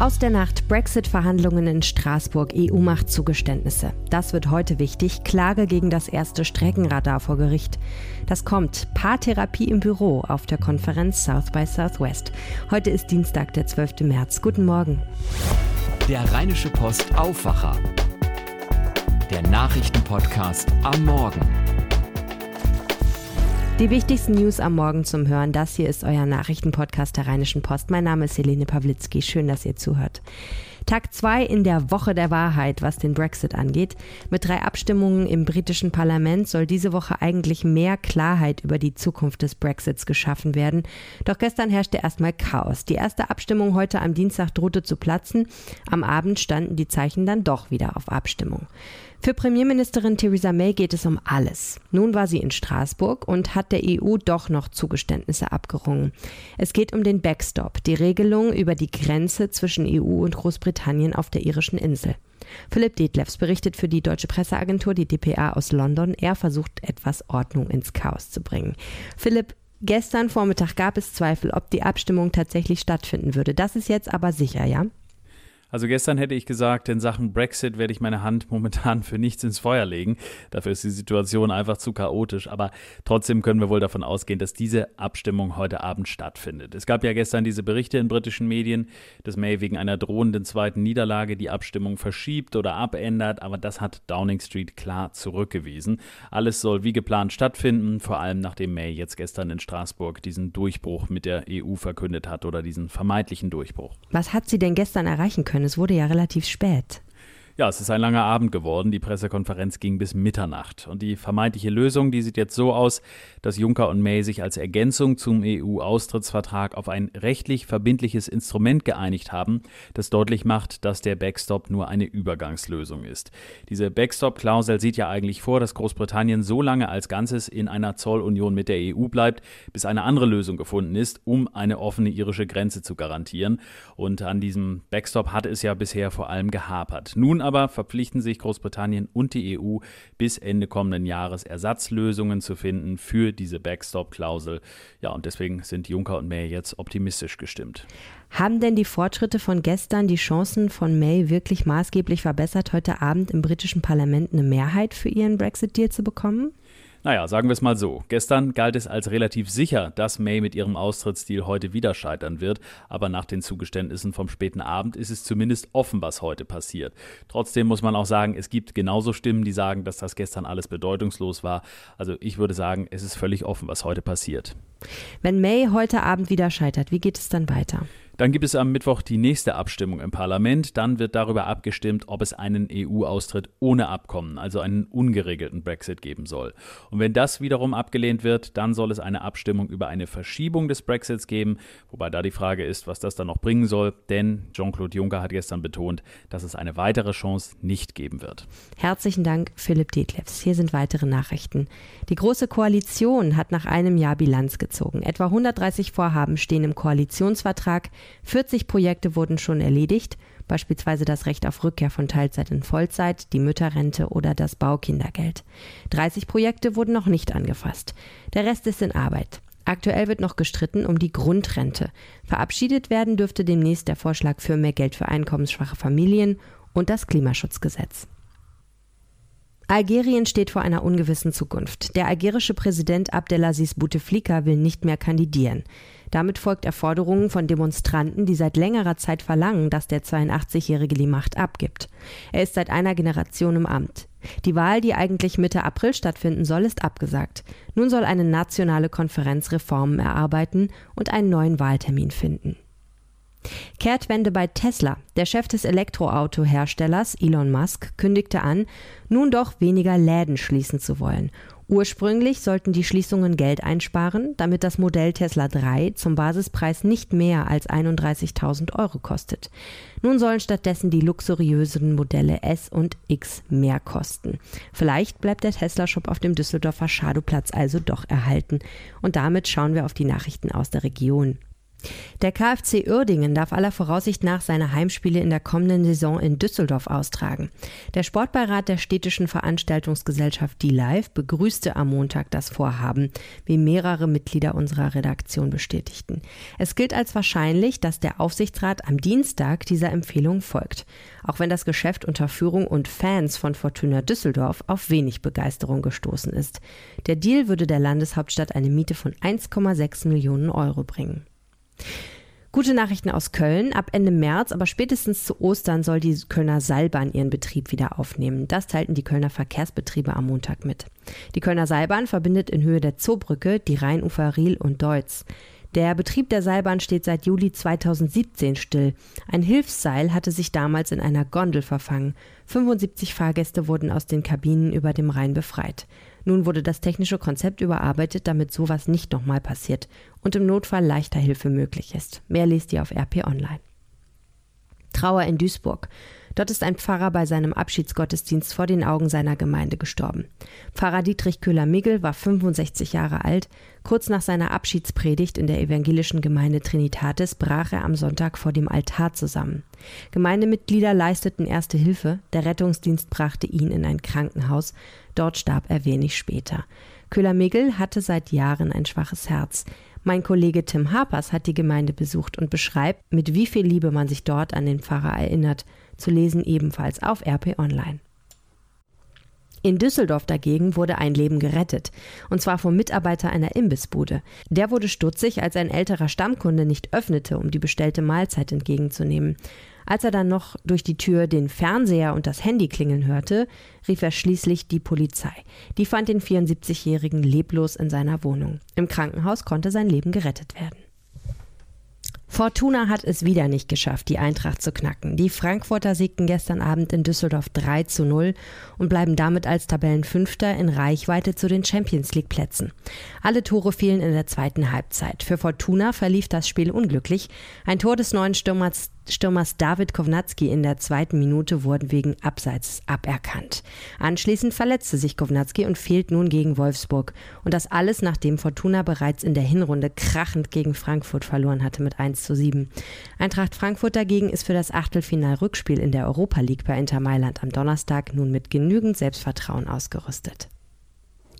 Aus der Nacht Brexit-Verhandlungen in Straßburg, EU macht Zugeständnisse. Das wird heute wichtig. Klage gegen das erste Streckenradar vor Gericht. Das kommt. Paartherapie im Büro auf der Konferenz South by Southwest. Heute ist Dienstag, der 12. März. Guten Morgen. Der Rheinische Post Aufwacher. Der Nachrichtenpodcast am Morgen. Die wichtigsten News am Morgen zum Hören. Das hier ist euer Nachrichtenpodcast der Rheinischen Post. Mein Name ist Helene Pawlitzki. Schön, dass ihr zuhört. Tag 2 in der Woche der Wahrheit, was den Brexit angeht. Mit drei Abstimmungen im britischen Parlament soll diese Woche eigentlich mehr Klarheit über die Zukunft des Brexits geschaffen werden. Doch gestern herrschte erstmal Chaos. Die erste Abstimmung heute am Dienstag drohte zu platzen. Am Abend standen die Zeichen dann doch wieder auf Abstimmung. Für Premierministerin Theresa May geht es um alles. Nun war sie in Straßburg und hat der EU doch noch Zugeständnisse abgerungen. Es geht um den Backstop, die Regelung über die Grenze zwischen EU und Großbritannien auf der irischen Insel. Philipp Detlefs berichtet für die deutsche Presseagentur, die dpa aus London. Er versucht etwas Ordnung ins Chaos zu bringen. Philipp, Gestern Vormittag gab es Zweifel, ob die Abstimmung tatsächlich stattfinden würde. Das ist jetzt aber sicher, ja? Also gestern hätte ich gesagt, in Sachen Brexit werde ich meine Hand momentan für nichts ins Feuer legen. Dafür ist die Situation einfach zu chaotisch. Aber trotzdem können wir wohl davon ausgehen, dass diese Abstimmung heute Abend stattfindet. Es gab ja gestern diese Berichte in britischen Medien, dass May wegen einer drohenden zweiten Niederlage die Abstimmung verschiebt oder abändert. Aber das hat Downing Street klar zurückgewiesen. Alles soll wie geplant stattfinden, vor allem nachdem May jetzt gestern in Straßburg diesen Durchbruch mit der EU verkündet hat oder diesen vermeintlichen Durchbruch. Was hat sie denn gestern erreichen können? Können. Es wurde ja relativ spät. Ja, es ist ein langer Abend geworden. Die Pressekonferenz ging bis Mitternacht. Und die vermeintliche Lösung, die sieht jetzt so aus, dass Juncker und May sich als Ergänzung zum EU-Austrittsvertrag auf ein rechtlich verbindliches Instrument geeinigt haben, das deutlich macht, dass der Backstop nur eine Übergangslösung ist. Diese Backstop-Klausel sieht ja eigentlich vor, dass Großbritannien so lange als Ganzes in einer Zollunion mit der EU bleibt, bis eine andere Lösung gefunden ist, um eine offene irische Grenze zu garantieren. Und an diesem Backstop hat es ja bisher vor allem gehapert. Nun aber verpflichten sich Großbritannien und die EU bis Ende kommenden Jahres Ersatzlösungen zu finden für diese Backstop-Klausel. Ja, und deswegen sind Juncker und May jetzt optimistisch gestimmt. Haben denn die Fortschritte von gestern die Chancen von May wirklich maßgeblich verbessert, heute Abend im britischen Parlament eine Mehrheit für ihren Brexit-Deal zu bekommen? Naja, sagen wir es mal so. Gestern galt es als relativ sicher, dass May mit ihrem Austrittsdeal heute wieder scheitern wird, aber nach den Zugeständnissen vom späten Abend ist es zumindest offen, was heute passiert. Trotzdem muss man auch sagen, es gibt genauso Stimmen, die sagen, dass das gestern alles bedeutungslos war. Also ich würde sagen, es ist völlig offen, was heute passiert. Wenn May heute Abend wieder scheitert, wie geht es dann weiter? Dann gibt es am Mittwoch die nächste Abstimmung im Parlament. Dann wird darüber abgestimmt, ob es einen EU-Austritt ohne Abkommen, also einen ungeregelten Brexit geben soll. Und wenn das wiederum abgelehnt wird, dann soll es eine Abstimmung über eine Verschiebung des Brexits geben, wobei da die Frage ist, was das dann noch bringen soll, denn Jean-Claude Juncker hat gestern betont, dass es eine weitere Chance nicht geben wird. Herzlichen Dank, Philipp Detlefs. Hier sind weitere Nachrichten. Die Große Koalition hat nach einem Jahr Bilanz gezogen. Etwa 130 Vorhaben stehen im Koalitionsvertrag. 40 Projekte wurden schon erledigt, beispielsweise das Recht auf Rückkehr von Teilzeit in Vollzeit, die Mütterrente oder das Baukindergeld. 30 Projekte wurden noch nicht angefasst. Der Rest ist in Arbeit. Aktuell wird noch gestritten um die Grundrente. Verabschiedet werden dürfte demnächst der Vorschlag für mehr Geld für einkommensschwache Familien und das Klimaschutzgesetz. Algerien steht vor einer ungewissen Zukunft. Der algerische Präsident Abdelaziz Bouteflika will nicht mehr kandidieren. Damit folgt er Forderungen von Demonstranten, die seit längerer Zeit verlangen, dass der 82-Jährige die Macht abgibt. Er ist seit einer Generation im Amt. Die Wahl, die eigentlich Mitte April stattfinden soll, ist abgesagt. Nun soll eine nationale Konferenz Reformen erarbeiten und einen neuen Wahltermin finden. Kehrtwende bei Tesla. Der Chef des Elektroautoherstellers Elon Musk kündigte an, nun doch weniger Läden schließen zu wollen. Ursprünglich sollten die Schließungen Geld einsparen, damit das Modell Tesla 3 zum Basispreis nicht mehr als 31.000 Euro kostet. Nun sollen stattdessen die luxuriösen Modelle S und X mehr kosten. Vielleicht bleibt der Tesla-Shop auf dem Düsseldorfer Schadowplatz also doch erhalten. Und damit schauen wir auf die Nachrichten aus der Region. Der KfC Uerdingen darf aller Voraussicht nach seine Heimspiele in der kommenden Saison in Düsseldorf austragen. Der Sportbeirat der städtischen Veranstaltungsgesellschaft D-Live begrüßte am Montag das Vorhaben, wie mehrere Mitglieder unserer Redaktion bestätigten. Es gilt als wahrscheinlich, dass der Aufsichtsrat am Dienstag dieser Empfehlung folgt, auch wenn das Geschäft unter Führung und Fans von Fortuna Düsseldorf auf wenig Begeisterung gestoßen ist. Der Deal würde der Landeshauptstadt eine Miete von 1,6 Millionen Euro bringen. Gute Nachrichten aus Köln. Ab Ende März, aber spätestens zu Ostern soll die Kölner Seilbahn ihren Betrieb wieder aufnehmen. Das teilten die Kölner Verkehrsbetriebe am Montag mit. Die Kölner Seilbahn verbindet in Höhe der Zoobrücke die Rheinufer Riel und Deutz. Der Betrieb der Seilbahn steht seit Juli 2017 still. Ein Hilfsseil hatte sich damals in einer Gondel verfangen. 75 Fahrgäste wurden aus den Kabinen über dem Rhein befreit. Nun wurde das technische Konzept überarbeitet, damit sowas nicht nochmal passiert und im Notfall leichter Hilfe möglich ist. Mehr lest ihr auf RP Online. Trauer in Duisburg. Dort ist ein Pfarrer bei seinem Abschiedsgottesdienst vor den Augen seiner Gemeinde gestorben. Pfarrer Dietrich Köhler-Migel war 65 Jahre alt. Kurz nach seiner Abschiedspredigt in der evangelischen Gemeinde Trinitatis brach er am Sonntag vor dem Altar zusammen. Gemeindemitglieder leisteten erste Hilfe. Der Rettungsdienst brachte ihn in ein Krankenhaus. Dort starb er wenig später. Köhler-Migel hatte seit Jahren ein schwaches Herz. Mein Kollege Tim Harpers hat die Gemeinde besucht und beschreibt, mit wie viel Liebe man sich dort an den Pfarrer erinnert zu lesen ebenfalls auf RP Online. In Düsseldorf dagegen wurde ein Leben gerettet, und zwar vom Mitarbeiter einer Imbissbude. Der wurde stutzig, als ein älterer Stammkunde nicht öffnete, um die bestellte Mahlzeit entgegenzunehmen. Als er dann noch durch die Tür den Fernseher und das Handy klingeln hörte, rief er schließlich die Polizei. Die fand den 74-Jährigen leblos in seiner Wohnung. Im Krankenhaus konnte sein Leben gerettet werden. Fortuna hat es wieder nicht geschafft, die Eintracht zu knacken. Die Frankfurter siegten gestern Abend in Düsseldorf 3 zu 0 und bleiben damit als Tabellenfünfter in Reichweite zu den Champions League Plätzen. Alle Tore fielen in der zweiten Halbzeit. Für Fortuna verlief das Spiel unglücklich. Ein Tor des neuen Stürmers Stürmers David Kovnatski in der zweiten Minute wurden wegen Abseits aberkannt. Anschließend verletzte sich Kovnatski und fehlt nun gegen Wolfsburg. Und das alles, nachdem Fortuna bereits in der Hinrunde krachend gegen Frankfurt verloren hatte mit 1 zu 7. Eintracht Frankfurt dagegen ist für das Achtelfinal-Rückspiel in der Europa League bei Inter Mailand am Donnerstag nun mit genügend Selbstvertrauen ausgerüstet.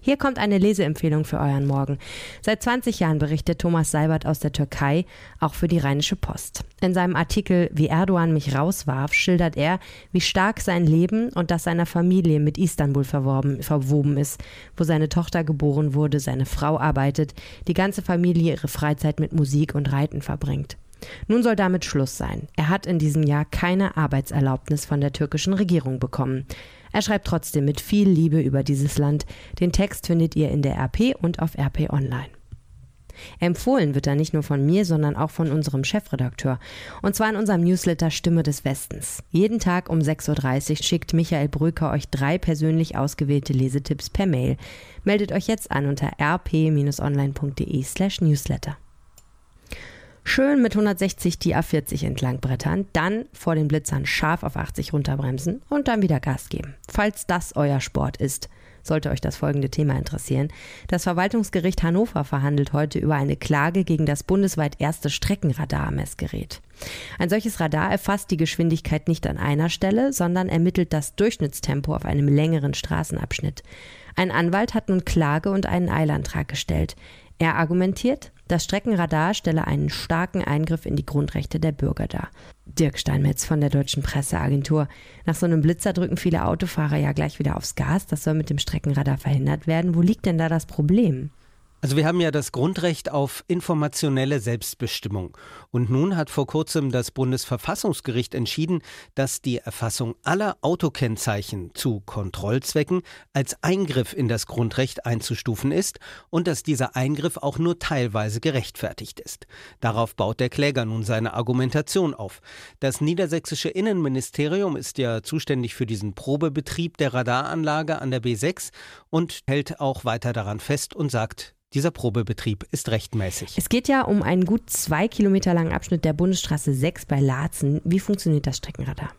Hier kommt eine Leseempfehlung für euren Morgen. Seit 20 Jahren berichtet Thomas Seibert aus der Türkei, auch für die Rheinische Post. In seinem Artikel Wie Erdogan mich rauswarf, schildert er, wie stark sein Leben und das seiner Familie mit Istanbul verworben, verwoben ist, wo seine Tochter geboren wurde, seine Frau arbeitet, die ganze Familie ihre Freizeit mit Musik und Reiten verbringt. Nun soll damit Schluss sein. Er hat in diesem Jahr keine Arbeitserlaubnis von der türkischen Regierung bekommen. Er schreibt trotzdem mit viel Liebe über dieses Land. Den Text findet ihr in der RP und auf RP Online. Empfohlen wird er nicht nur von mir, sondern auch von unserem Chefredakteur. Und zwar in unserem Newsletter Stimme des Westens. Jeden Tag um 6.30 Uhr schickt Michael Brücker euch drei persönlich ausgewählte Lesetipps per Mail. Meldet euch jetzt an unter rp-online.de slash newsletter schön mit 160 die A40 entlang brettern, dann vor den Blitzern scharf auf 80 runterbremsen und dann wieder Gas geben. Falls das euer Sport ist, sollte euch das folgende Thema interessieren. Das Verwaltungsgericht Hannover verhandelt heute über eine Klage gegen das bundesweit erste Streckenradar-Messgerät. Ein solches Radar erfasst die Geschwindigkeit nicht an einer Stelle, sondern ermittelt das Durchschnittstempo auf einem längeren Straßenabschnitt. Ein Anwalt hat nun Klage und einen Eilantrag gestellt. Er argumentiert, das Streckenradar stelle einen starken Eingriff in die Grundrechte der Bürger dar. Dirk Steinmetz von der Deutschen Presseagentur. Nach so einem Blitzer drücken viele Autofahrer ja gleich wieder aufs Gas. Das soll mit dem Streckenradar verhindert werden. Wo liegt denn da das Problem? Also wir haben ja das Grundrecht auf informationelle Selbstbestimmung. Und nun hat vor kurzem das Bundesverfassungsgericht entschieden, dass die Erfassung aller Autokennzeichen zu Kontrollzwecken als Eingriff in das Grundrecht einzustufen ist und dass dieser Eingriff auch nur teilweise gerechtfertigt ist. Darauf baut der Kläger nun seine Argumentation auf. Das niedersächsische Innenministerium ist ja zuständig für diesen Probebetrieb der Radaranlage an der B6 und hält auch weiter daran fest und sagt, Dieser Probebetrieb ist rechtmäßig. Es geht ja um einen gut zwei Kilometer langen Abschnitt der Bundesstraße 6 bei Laatzen. Wie funktioniert das Streckenradar?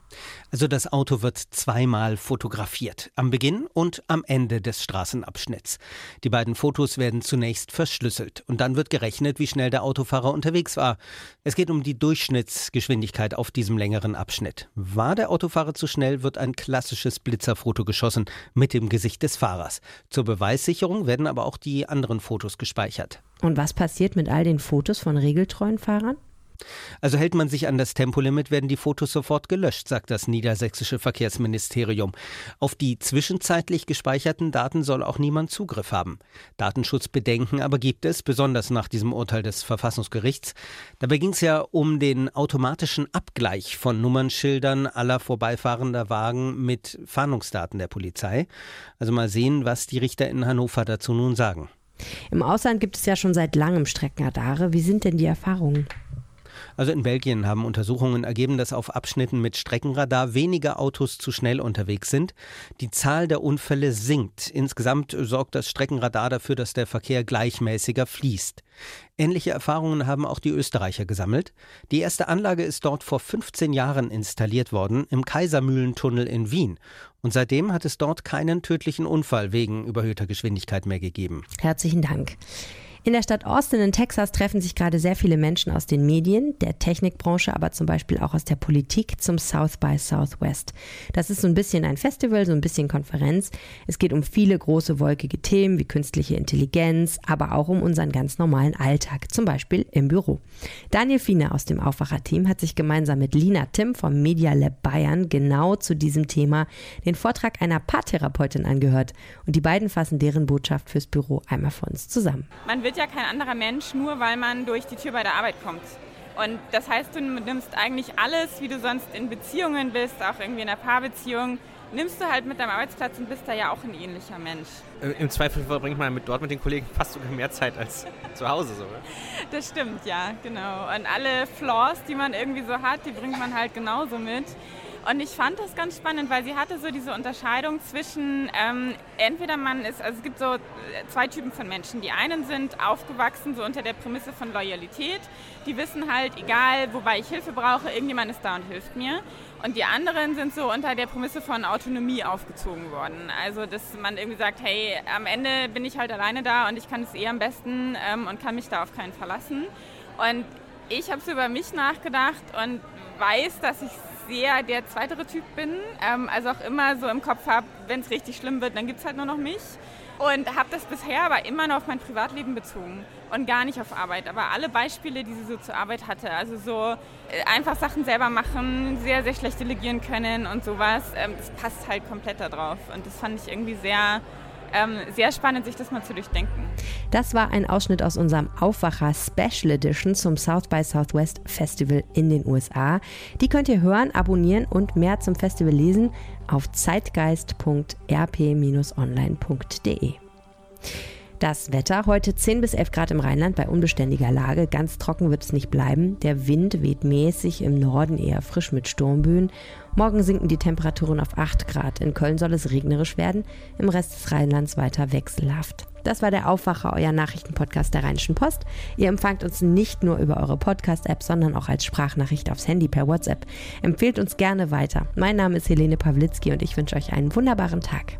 Also das Auto wird zweimal fotografiert, am Beginn und am Ende des Straßenabschnitts. Die beiden Fotos werden zunächst verschlüsselt und dann wird gerechnet, wie schnell der Autofahrer unterwegs war. Es geht um die Durchschnittsgeschwindigkeit auf diesem längeren Abschnitt. War der Autofahrer zu schnell, wird ein klassisches Blitzerfoto geschossen mit dem Gesicht des Fahrers. Zur Beweissicherung werden aber auch die anderen Fotos gespeichert. Und was passiert mit all den Fotos von regeltreuen Fahrern? Also hält man sich an das Tempolimit, werden die Fotos sofort gelöscht, sagt das niedersächsische Verkehrsministerium. Auf die zwischenzeitlich gespeicherten Daten soll auch niemand Zugriff haben. Datenschutzbedenken aber gibt es, besonders nach diesem Urteil des Verfassungsgerichts. Dabei ging es ja um den automatischen Abgleich von Nummernschildern aller vorbeifahrender Wagen mit Fahndungsdaten der Polizei. Also mal sehen, was die Richter in Hannover dazu nun sagen. Im Ausland gibt es ja schon seit langem Streckenradare. Wie sind denn die Erfahrungen? Also in Belgien haben Untersuchungen ergeben, dass auf Abschnitten mit Streckenradar weniger Autos zu schnell unterwegs sind. Die Zahl der Unfälle sinkt. Insgesamt sorgt das Streckenradar dafür, dass der Verkehr gleichmäßiger fließt. Ähnliche Erfahrungen haben auch die Österreicher gesammelt. Die erste Anlage ist dort vor 15 Jahren installiert worden, im Kaisermühlentunnel in Wien. Und seitdem hat es dort keinen tödlichen Unfall wegen überhöhter Geschwindigkeit mehr gegeben. Herzlichen Dank. In der Stadt Austin in Texas treffen sich gerade sehr viele Menschen aus den Medien, der Technikbranche, aber zum Beispiel auch aus der Politik zum South by Southwest. Das ist so ein bisschen ein Festival, so ein bisschen Konferenz. Es geht um viele große wolkige Themen wie künstliche Intelligenz, aber auch um unseren ganz normalen Alltag, zum Beispiel im Büro. Daniel Fiener aus dem Aufwacher-Team hat sich gemeinsam mit Lina Tim vom Media Lab Bayern genau zu diesem Thema den Vortrag einer Paartherapeutin angehört. Und die beiden fassen deren Botschaft fürs Büro einmal für uns zusammen. Man wird ja kein anderer Mensch, nur weil man durch die Tür bei der Arbeit kommt. Und das heißt, du nimmst eigentlich alles, wie du sonst in Beziehungen bist, auch irgendwie in einer Paarbeziehung, nimmst du halt mit deinem Arbeitsplatz und bist da ja auch ein ähnlicher Mensch. Im Zweifel verbringt man mit, dort mit den Kollegen fast sogar mehr Zeit als zu Hause. So, Das stimmt, ja, genau. Und alle Flaws, die man irgendwie so hat, die bringt man halt genauso mit. Und ich fand das ganz spannend, weil sie hatte so diese Unterscheidung zwischen, ähm, entweder man ist, also es gibt so zwei Typen von Menschen. Die einen sind aufgewachsen so unter der Prämisse von Loyalität. Die wissen halt, egal wobei ich Hilfe brauche, irgendjemand ist da und hilft mir. Und die anderen sind so unter der Prämisse von Autonomie aufgezogen worden. Also, dass man irgendwie sagt, hey, am Ende bin ich halt alleine da und ich kann es eh am besten ähm, und kann mich da auf keinen verlassen. Und ich habe so über mich nachgedacht und weiß, dass ich sehr der zweitere Typ bin. Ähm, also auch immer so im Kopf habe, wenn es richtig schlimm wird, dann gibt es halt nur noch mich. Und habe das bisher aber immer nur auf mein Privatleben bezogen und gar nicht auf Arbeit. Aber alle Beispiele, die sie so zur Arbeit hatte, also so äh, einfach Sachen selber machen, sehr, sehr schlecht delegieren können und sowas, ähm, das passt halt komplett da drauf. Und das fand ich irgendwie sehr ähm, sehr spannend, sich das mal zu durchdenken. Das war ein Ausschnitt aus unserem Aufwacher Special Edition zum South by Southwest Festival in den USA. Die könnt ihr hören, abonnieren und mehr zum Festival lesen auf zeitgeist.rp-online.de. Das Wetter heute 10 bis 11 Grad im Rheinland bei unbeständiger Lage. Ganz trocken wird es nicht bleiben. Der Wind weht mäßig, im Norden eher frisch mit Sturmböen. Morgen sinken die Temperaturen auf 8 Grad. In Köln soll es regnerisch werden, im Rest des Rheinlands weiter wechselhaft. Das war der Aufwacher, euer Nachrichtenpodcast der Rheinischen Post. Ihr empfangt uns nicht nur über eure Podcast-App, sondern auch als Sprachnachricht aufs Handy per WhatsApp. Empfehlt uns gerne weiter. Mein Name ist Helene Pawlitzki und ich wünsche euch einen wunderbaren Tag.